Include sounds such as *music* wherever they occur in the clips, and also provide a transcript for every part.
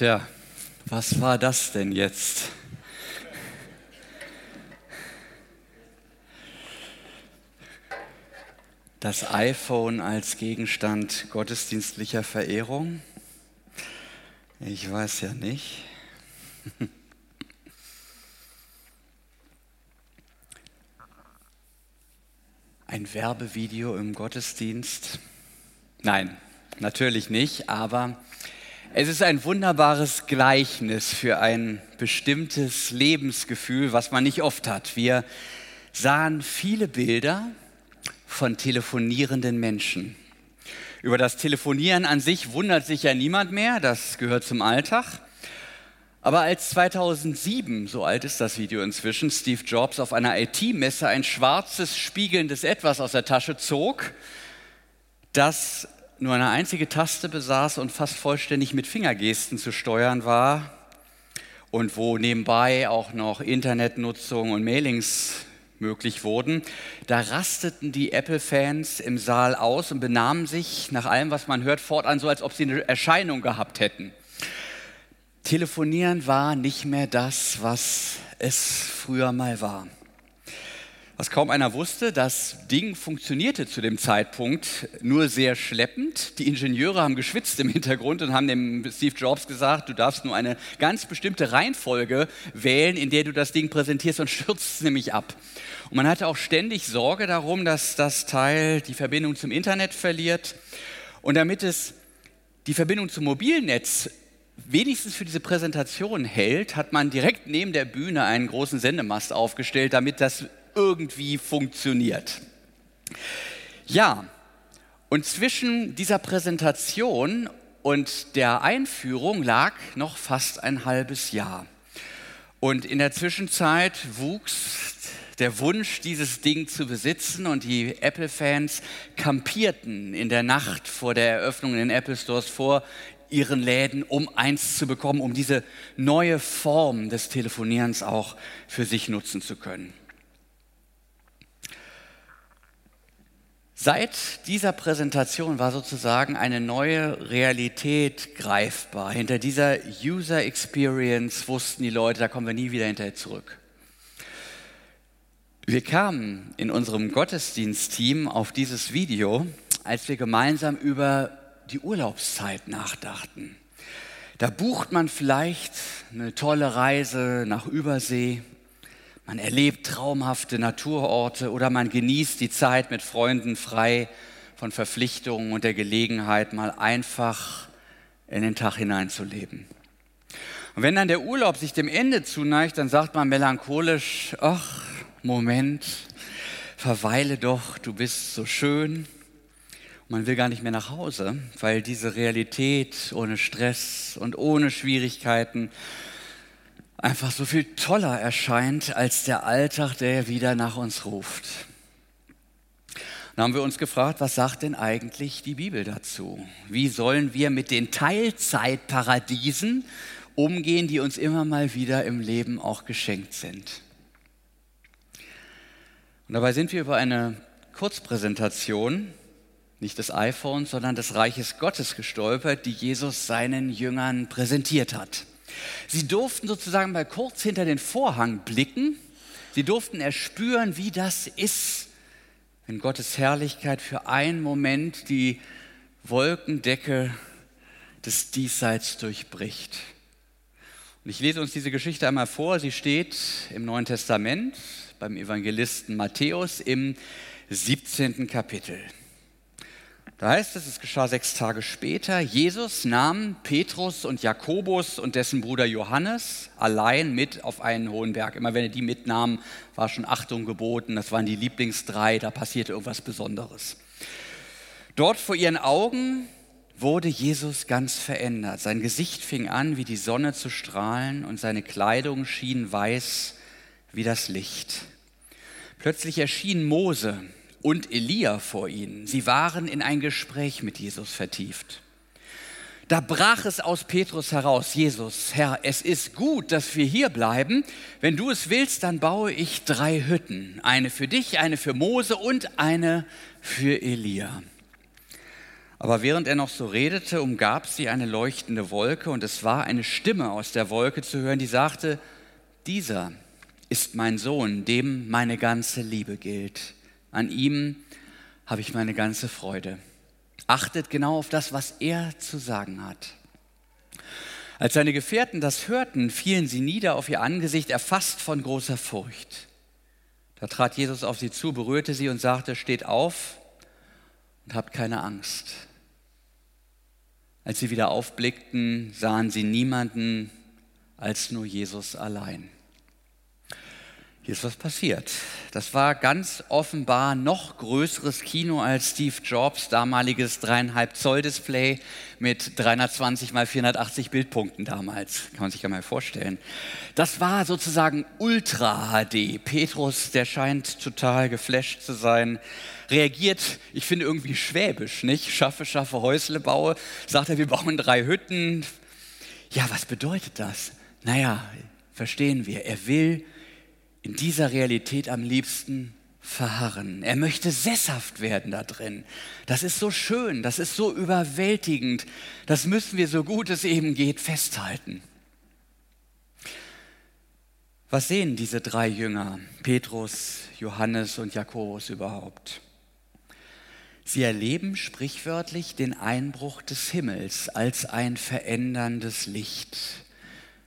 Tja, was war das denn jetzt? Das iPhone als Gegenstand gottesdienstlicher Verehrung? Ich weiß ja nicht. *laughs* Ein Werbevideo im Gottesdienst? Nein, natürlich nicht, aber es ist ein wunderbares Gleichnis für ein bestimmtes Lebensgefühl, was man nicht oft hat. Wir sahen viele Bilder von telefonierenden Menschen. Über das Telefonieren an sich wundert sich ja niemand mehr, das gehört zum Alltag. Aber als 2007, so alt ist das Video inzwischen, Steve Jobs auf einer IT-Messe ein schwarzes, spiegelndes Etwas aus der Tasche zog, das nur eine einzige Taste besaß und fast vollständig mit Fingergesten zu steuern war und wo nebenbei auch noch Internetnutzung und Mailings möglich wurden, da rasteten die Apple-Fans im Saal aus und benahmen sich nach allem, was man hört, fortan so, als ob sie eine Erscheinung gehabt hätten. Telefonieren war nicht mehr das, was es früher mal war. Was kaum einer wusste, das Ding funktionierte zu dem Zeitpunkt nur sehr schleppend. Die Ingenieure haben geschwitzt im Hintergrund und haben dem Steve Jobs gesagt, du darfst nur eine ganz bestimmte Reihenfolge wählen, in der du das Ding präsentierst und stürzt es nämlich ab. Und man hatte auch ständig Sorge darum, dass das Teil die Verbindung zum Internet verliert. Und damit es die Verbindung zum Mobilnetz wenigstens für diese Präsentation hält, hat man direkt neben der Bühne einen großen Sendemast aufgestellt, damit das irgendwie funktioniert. Ja, und zwischen dieser Präsentation und der Einführung lag noch fast ein halbes Jahr. Und in der Zwischenzeit wuchs der Wunsch, dieses Ding zu besitzen und die Apple-Fans kampierten in der Nacht vor der Eröffnung in den Apple Stores vor ihren Läden, um eins zu bekommen, um diese neue Form des Telefonierens auch für sich nutzen zu können. Seit dieser Präsentation war sozusagen eine neue Realität greifbar. Hinter dieser User Experience wussten die Leute, da kommen wir nie wieder hinterher zurück. Wir kamen in unserem Gottesdienstteam auf dieses Video, als wir gemeinsam über die Urlaubszeit nachdachten. Da bucht man vielleicht eine tolle Reise nach Übersee man erlebt traumhafte Naturorte oder man genießt die Zeit mit Freunden frei von Verpflichtungen und der Gelegenheit, mal einfach in den Tag hineinzuleben. Und wenn dann der Urlaub sich dem Ende zuneigt, dann sagt man melancholisch, ach, Moment, verweile doch, du bist so schön. man will gar nicht mehr nach Hause, weil diese Realität ohne Stress und ohne Schwierigkeiten einfach so viel toller erscheint als der Alltag, der wieder nach uns ruft. Dann haben wir uns gefragt, was sagt denn eigentlich die Bibel dazu? Wie sollen wir mit den Teilzeitparadiesen umgehen, die uns immer mal wieder im Leben auch geschenkt sind? Und dabei sind wir über eine Kurzpräsentation, nicht des iPhones, sondern des Reiches Gottes gestolpert, die Jesus seinen Jüngern präsentiert hat. Sie durften sozusagen mal kurz hinter den Vorhang blicken. Sie durften erspüren, wie das ist, wenn Gottes Herrlichkeit für einen Moment die Wolkendecke des Diesseits durchbricht. Und ich lese uns diese Geschichte einmal vor. Sie steht im Neuen Testament beim Evangelisten Matthäus im 17. Kapitel. Da heißt es, es geschah sechs Tage später, Jesus nahm Petrus und Jakobus und dessen Bruder Johannes allein mit auf einen hohen Berg. Immer wenn er die mitnahm, war schon Achtung geboten. Das waren die Lieblingsdrei, da passierte irgendwas Besonderes. Dort vor ihren Augen wurde Jesus ganz verändert. Sein Gesicht fing an, wie die Sonne zu strahlen und seine Kleidung schien weiß wie das Licht. Plötzlich erschien Mose und Elia vor ihnen. Sie waren in ein Gespräch mit Jesus vertieft. Da brach es aus Petrus heraus, Jesus, Herr, es ist gut, dass wir hier bleiben. Wenn du es willst, dann baue ich drei Hütten. Eine für dich, eine für Mose und eine für Elia. Aber während er noch so redete, umgab sie eine leuchtende Wolke und es war eine Stimme aus der Wolke zu hören, die sagte, dieser ist mein Sohn, dem meine ganze Liebe gilt. An ihm habe ich meine ganze Freude. Achtet genau auf das, was er zu sagen hat. Als seine Gefährten das hörten, fielen sie nieder auf ihr Angesicht, erfasst von großer Furcht. Da trat Jesus auf sie zu, berührte sie und sagte, steht auf und habt keine Angst. Als sie wieder aufblickten, sahen sie niemanden als nur Jesus allein. Hier ist was passiert. Das war ganz offenbar noch größeres Kino als Steve Jobs damaliges dreieinhalb Zoll Display mit 320 mal 480 Bildpunkten damals. Kann man sich ja mal vorstellen. Das war sozusagen Ultra HD. Petrus, der scheint total geflasht zu sein, reagiert, ich finde irgendwie schwäbisch, nicht? Schaffe, schaffe, Häusle baue. Sagt er, wir bauen drei Hütten. Ja, was bedeutet das? Naja, verstehen wir. Er will in dieser Realität am liebsten verharren. Er möchte sesshaft werden da drin. Das ist so schön, das ist so überwältigend. Das müssen wir so gut es eben geht festhalten. Was sehen diese drei Jünger, Petrus, Johannes und Jakobus überhaupt? Sie erleben sprichwörtlich den Einbruch des Himmels als ein veränderndes Licht.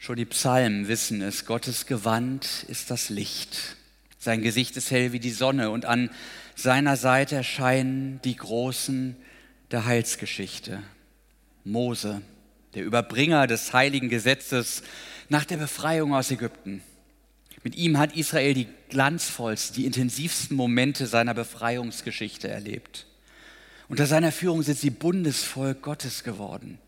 Schon die Psalmen wissen es, Gottes Gewand ist das Licht. Sein Gesicht ist hell wie die Sonne und an seiner Seite erscheinen die Großen der Heilsgeschichte. Mose, der Überbringer des heiligen Gesetzes nach der Befreiung aus Ägypten. Mit ihm hat Israel die glanzvollsten, die intensivsten Momente seiner Befreiungsgeschichte erlebt. Unter seiner Führung sind sie Bundesvolk Gottes geworden.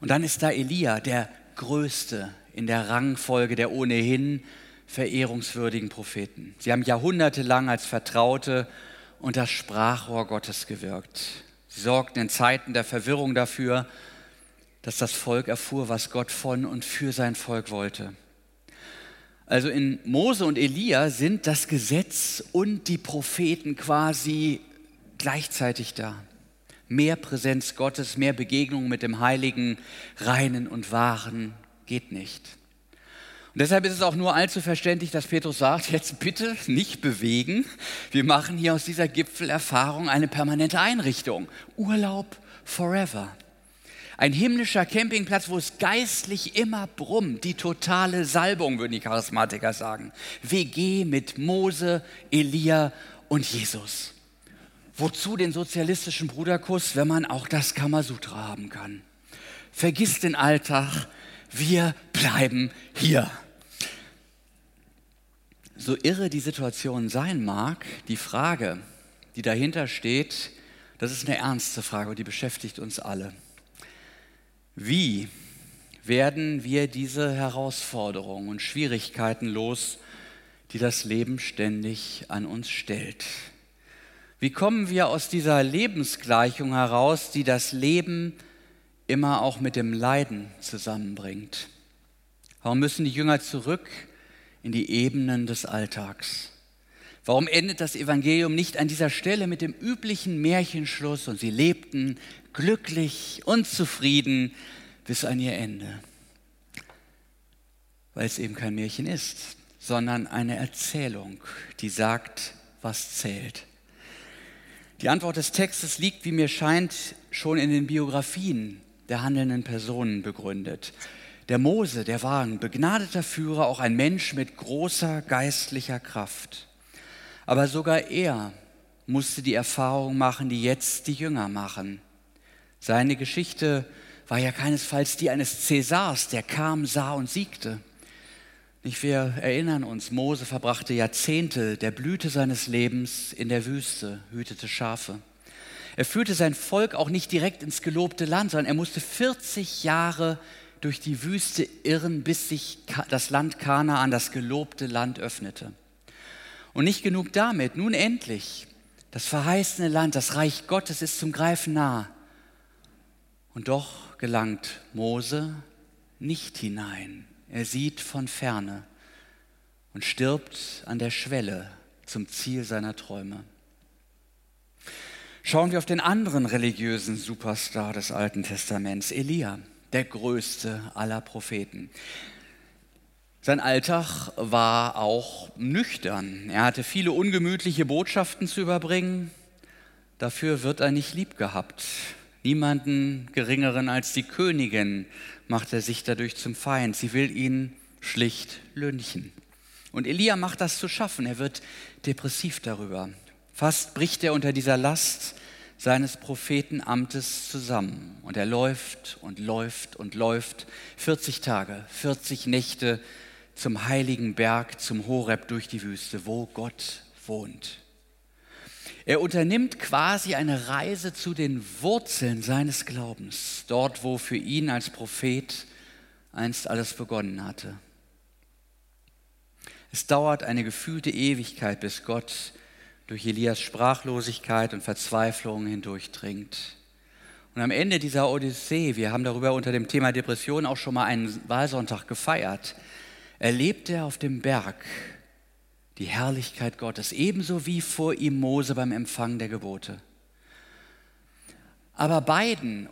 Und dann ist da Elia, der größte in der Rangfolge der ohnehin verehrungswürdigen Propheten. Sie haben jahrhundertelang als Vertraute und das Sprachrohr Gottes gewirkt. Sie sorgten in Zeiten der Verwirrung dafür, dass das Volk erfuhr, was Gott von und für sein Volk wollte. Also in Mose und Elia sind das Gesetz und die Propheten quasi gleichzeitig da mehr Präsenz Gottes, mehr Begegnung mit dem Heiligen, Reinen und Wahren geht nicht. Und deshalb ist es auch nur allzu verständlich, dass Petrus sagt, *laughs* jetzt bitte nicht bewegen. Wir machen hier aus dieser Gipfelerfahrung eine permanente Einrichtung. Urlaub forever. Ein himmlischer Campingplatz, wo es geistlich immer brummt. Die totale Salbung, würden die Charismatiker sagen. WG mit Mose, Elia und Jesus. Wozu den sozialistischen Bruderkuss, wenn man auch das Kamasutra haben kann? Vergiss den Alltag, wir bleiben hier. So irre die Situation sein mag, die Frage, die dahinter steht, das ist eine ernste Frage und die beschäftigt uns alle. Wie werden wir diese Herausforderungen und Schwierigkeiten los, die das Leben ständig an uns stellt? Wie kommen wir aus dieser Lebensgleichung heraus, die das Leben immer auch mit dem Leiden zusammenbringt? Warum müssen die Jünger zurück in die Ebenen des Alltags? Warum endet das Evangelium nicht an dieser Stelle mit dem üblichen Märchenschluss und sie lebten glücklich und zufrieden bis an ihr Ende? Weil es eben kein Märchen ist, sondern eine Erzählung, die sagt, was zählt. Die Antwort des Textes liegt, wie mir scheint, schon in den Biografien der handelnden Personen begründet. Der Mose, der war ein begnadeter Führer, auch ein Mensch mit großer geistlicher Kraft. Aber sogar er musste die Erfahrung machen, die jetzt die Jünger machen. Seine Geschichte war ja keinesfalls die eines Cäsars, der kam, sah und siegte. Wir erinnern uns, Mose verbrachte Jahrzehnte der Blüte seines Lebens in der Wüste, hütete Schafe. Er führte sein Volk auch nicht direkt ins gelobte Land, sondern er musste 40 Jahre durch die Wüste irren, bis sich das Land Kanaan, das gelobte Land, öffnete. Und nicht genug damit, nun endlich, das verheißene Land, das Reich Gottes ist zum Greifen nah. Und doch gelangt Mose nicht hinein. Er sieht von ferne und stirbt an der Schwelle zum Ziel seiner Träume. Schauen wir auf den anderen religiösen Superstar des Alten Testaments, Elia, der größte aller Propheten. Sein Alltag war auch nüchtern. Er hatte viele ungemütliche Botschaften zu überbringen. Dafür wird er nicht lieb gehabt. Niemanden geringeren als die Königin macht er sich dadurch zum Feind. Sie will ihn schlicht lünchen. Und Elia macht das zu schaffen. Er wird depressiv darüber. Fast bricht er unter dieser Last seines Prophetenamtes zusammen. Und er läuft und läuft und läuft 40 Tage, 40 Nächte zum heiligen Berg, zum Horeb durch die Wüste, wo Gott wohnt. Er unternimmt quasi eine Reise zu den Wurzeln seines Glaubens, dort, wo für ihn als Prophet einst alles begonnen hatte. Es dauert eine gefühlte Ewigkeit, bis Gott durch Elias Sprachlosigkeit und Verzweiflung hindurchdringt. Und am Ende dieser Odyssee, wir haben darüber unter dem Thema Depression auch schon mal einen Wahlsonntag gefeiert, erlebt er auf dem Berg die Herrlichkeit Gottes, ebenso wie vor ihm Mose beim Empfang der Gebote. Aber beiden,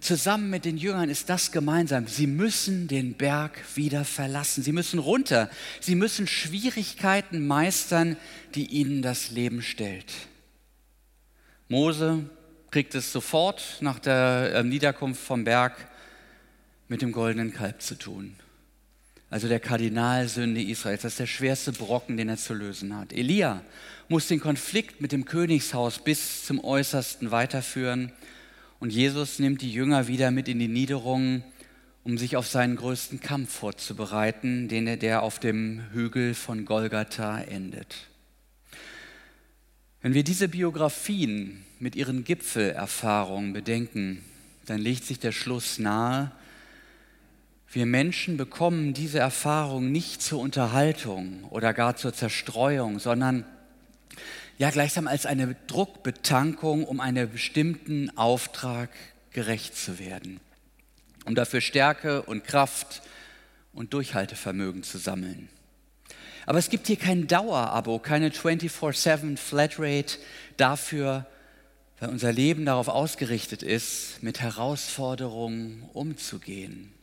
zusammen mit den Jüngern, ist das gemeinsam. Sie müssen den Berg wieder verlassen. Sie müssen runter. Sie müssen Schwierigkeiten meistern, die ihnen das Leben stellt. Mose kriegt es sofort nach der äh, Niederkunft vom Berg mit dem goldenen Kalb zu tun also der Kardinalsünde Israels. Das ist der schwerste Brocken, den er zu lösen hat. Elia muss den Konflikt mit dem Königshaus bis zum Äußersten weiterführen. Und Jesus nimmt die Jünger wieder mit in die Niederungen, um sich auf seinen größten Kampf vorzubereiten, den er, der auf dem Hügel von Golgatha endet. Wenn wir diese Biografien mit ihren Gipfelerfahrungen bedenken, dann legt sich der Schluss nahe, wir Menschen bekommen diese Erfahrung nicht zur Unterhaltung oder gar zur Zerstreuung, sondern ja gleichsam als eine Druckbetankung, um einem bestimmten Auftrag gerecht zu werden, um dafür Stärke und Kraft und Durchhaltevermögen zu sammeln. Aber es gibt hier kein Dauerabo, keine 24/7 Flatrate dafür, weil unser Leben darauf ausgerichtet ist, mit Herausforderungen umzugehen.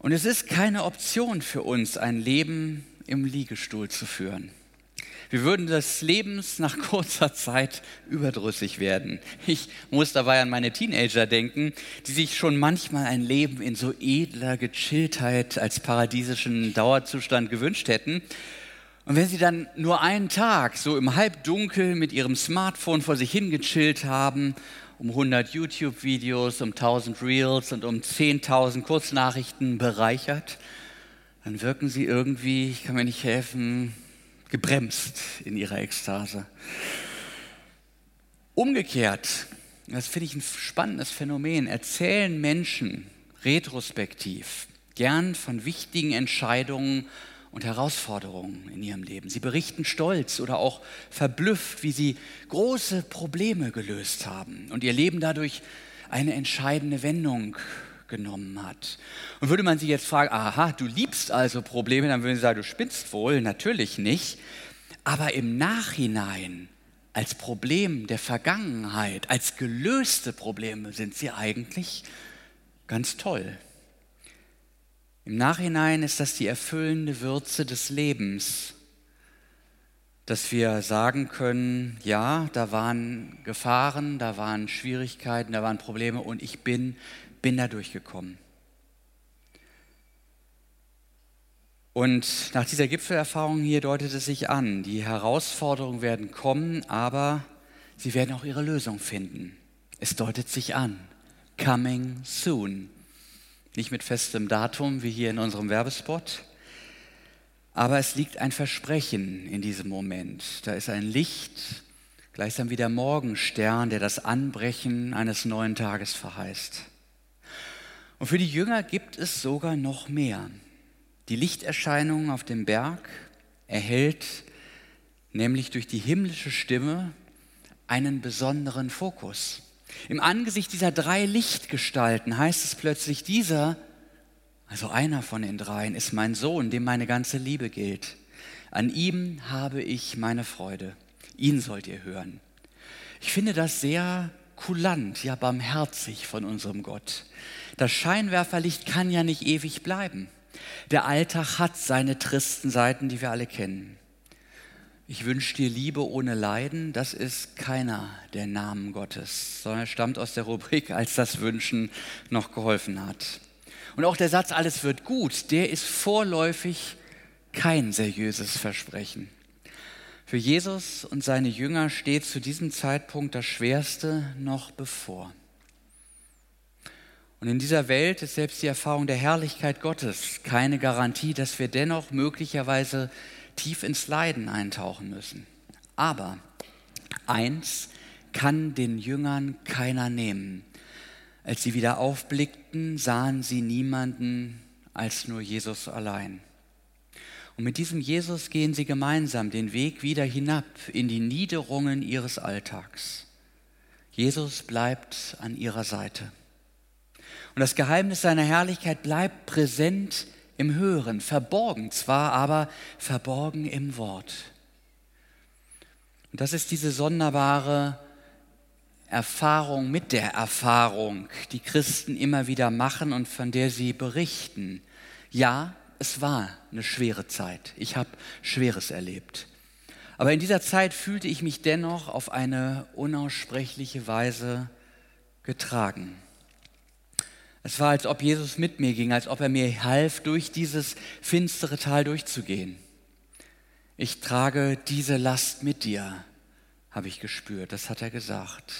Und es ist keine Option für uns, ein Leben im Liegestuhl zu führen. Wir würden des Lebens nach *laughs* kurzer Zeit überdrüssig werden. Ich muss dabei an meine Teenager denken, die sich schon manchmal ein Leben in so edler Gechilltheit als paradiesischen Dauerzustand gewünscht hätten. Und wenn sie dann nur einen Tag so im Halbdunkel mit ihrem Smartphone vor sich hingechillt haben um 100 YouTube-Videos, um 1000 Reels und um 10.000 Kurznachrichten bereichert, dann wirken sie irgendwie, ich kann mir nicht helfen, gebremst in ihrer Ekstase. Umgekehrt, das finde ich ein spannendes Phänomen, erzählen Menschen retrospektiv gern von wichtigen Entscheidungen und Herausforderungen in ihrem Leben. Sie berichten stolz oder auch verblüfft, wie sie große Probleme gelöst haben und ihr Leben dadurch eine entscheidende Wendung genommen hat. Und würde man sie jetzt fragen, aha, du liebst also Probleme, dann würden sie sagen, du spinnst wohl, natürlich nicht. Aber im Nachhinein als Problem der Vergangenheit, als gelöste Probleme sind sie eigentlich ganz toll. Im Nachhinein ist das die erfüllende Würze des Lebens, dass wir sagen können, ja, da waren Gefahren, da waren Schwierigkeiten, da waren Probleme und ich bin, bin da durchgekommen. Und nach dieser Gipfelerfahrung hier deutet es sich an, die Herausforderungen werden kommen, aber sie werden auch ihre Lösung finden. Es deutet sich an, coming soon. Nicht mit festem Datum wie hier in unserem Werbespot, aber es liegt ein Versprechen in diesem Moment. Da ist ein Licht, gleichsam wie der Morgenstern, der das Anbrechen eines neuen Tages verheißt. Und für die Jünger gibt es sogar noch mehr. Die Lichterscheinung auf dem Berg erhält nämlich durch die himmlische Stimme einen besonderen Fokus. Im Angesicht dieser drei Lichtgestalten heißt es plötzlich, dieser, also einer von den dreien, ist mein Sohn, dem meine ganze Liebe gilt. An ihm habe ich meine Freude. Ihn sollt ihr hören. Ich finde das sehr kulant, ja barmherzig von unserem Gott. Das Scheinwerferlicht kann ja nicht ewig bleiben. Der Alltag hat seine tristen Seiten, die wir alle kennen. Ich wünsche dir Liebe ohne Leiden, das ist keiner der Namen Gottes, sondern stammt aus der Rubrik, als das Wünschen noch geholfen hat. Und auch der Satz, alles wird gut, der ist vorläufig kein seriöses Versprechen. Für Jesus und seine Jünger steht zu diesem Zeitpunkt das Schwerste noch bevor. Und in dieser Welt ist selbst die Erfahrung der Herrlichkeit Gottes keine Garantie, dass wir dennoch möglicherweise tief ins Leiden eintauchen müssen. Aber eins kann den Jüngern keiner nehmen. Als sie wieder aufblickten, sahen sie niemanden als nur Jesus allein. Und mit diesem Jesus gehen sie gemeinsam den Weg wieder hinab in die Niederungen ihres Alltags. Jesus bleibt an ihrer Seite. Und das Geheimnis seiner Herrlichkeit bleibt präsent im Hören, verborgen zwar, aber verborgen im Wort. Und das ist diese sonderbare Erfahrung mit der Erfahrung, die Christen immer wieder machen und von der sie berichten. Ja, es war eine schwere Zeit. Ich habe Schweres erlebt. Aber in dieser Zeit fühlte ich mich dennoch auf eine unaussprechliche Weise getragen. Es war, als ob Jesus mit mir ging, als ob er mir half, durch dieses finstere Tal durchzugehen. Ich trage diese Last mit dir, habe ich gespürt, das hat er gesagt.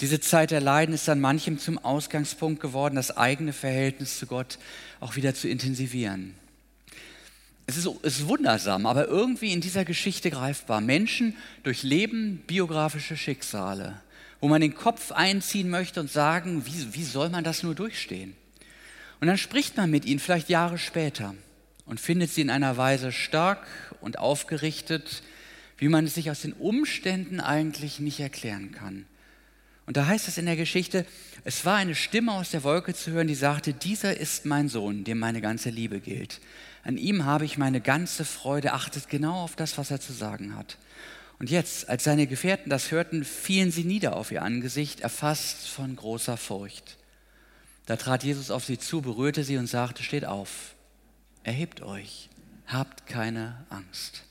Diese Zeit der Leiden ist dann manchem zum Ausgangspunkt geworden, das eigene Verhältnis zu Gott auch wieder zu intensivieren. Es ist, ist wundersam, aber irgendwie in dieser Geschichte greifbar. Menschen durchleben biografische Schicksale wo man den Kopf einziehen möchte und sagen, wie, wie soll man das nur durchstehen? Und dann spricht man mit ihnen vielleicht Jahre später und findet sie in einer Weise stark und aufgerichtet, wie man es sich aus den Umständen eigentlich nicht erklären kann. Und da heißt es in der Geschichte, es war eine Stimme aus der Wolke zu hören, die sagte, dieser ist mein Sohn, dem meine ganze Liebe gilt. An ihm habe ich meine ganze Freude, achtet genau auf das, was er zu sagen hat. Und jetzt, als seine Gefährten das hörten, fielen sie nieder auf ihr Angesicht, erfasst von großer Furcht. Da trat Jesus auf sie zu, berührte sie und sagte, steht auf, erhebt euch, habt keine Angst.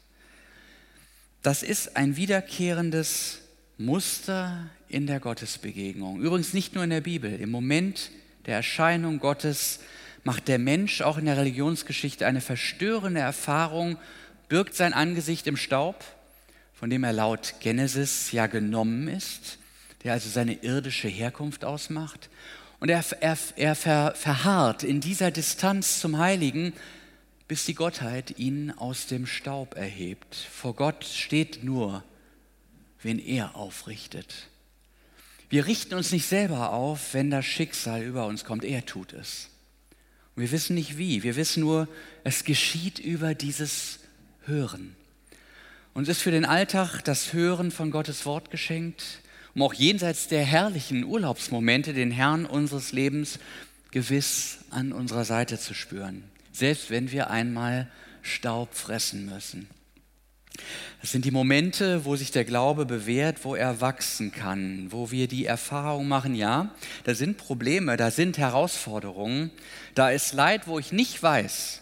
Das ist ein wiederkehrendes Muster in der Gottesbegegnung. Übrigens nicht nur in der Bibel. Im Moment der Erscheinung Gottes macht der Mensch auch in der Religionsgeschichte eine verstörende Erfahrung, birgt sein Angesicht im Staub von dem er laut Genesis ja genommen ist, der also seine irdische Herkunft ausmacht. Und er, er, er ver, verharrt in dieser Distanz zum Heiligen, bis die Gottheit ihn aus dem Staub erhebt. Vor Gott steht nur, wen er aufrichtet. Wir richten uns nicht selber auf, wenn das Schicksal über uns kommt. Er tut es. Und wir wissen nicht wie. Wir wissen nur, es geschieht über dieses Hören. Uns ist für den Alltag das Hören von Gottes Wort geschenkt, um auch jenseits der herrlichen Urlaubsmomente den Herrn unseres Lebens gewiss an unserer Seite zu spüren, selbst wenn wir einmal Staub fressen müssen. Das sind die Momente, wo sich der Glaube bewährt, wo er wachsen kann, wo wir die Erfahrung machen, ja, da sind Probleme, da sind Herausforderungen, da ist Leid, wo ich nicht weiß,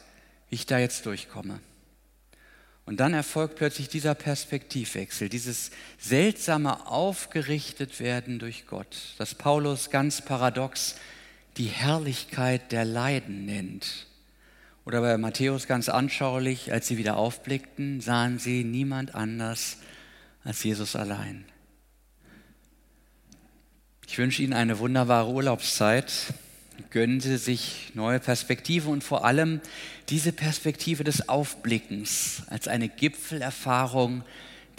wie ich da jetzt durchkomme. Und dann erfolgt plötzlich dieser Perspektivwechsel, dieses seltsame Aufgerichtetwerden durch Gott, das Paulus ganz paradox die Herrlichkeit der Leiden nennt. Oder bei Matthäus ganz anschaulich, als sie wieder aufblickten, sahen sie niemand anders als Jesus allein. Ich wünsche Ihnen eine wunderbare Urlaubszeit gönnen Sie sich neue Perspektive und vor allem diese Perspektive des Aufblickens als eine Gipfelerfahrung,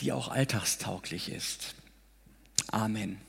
die auch alltagstauglich ist. Amen.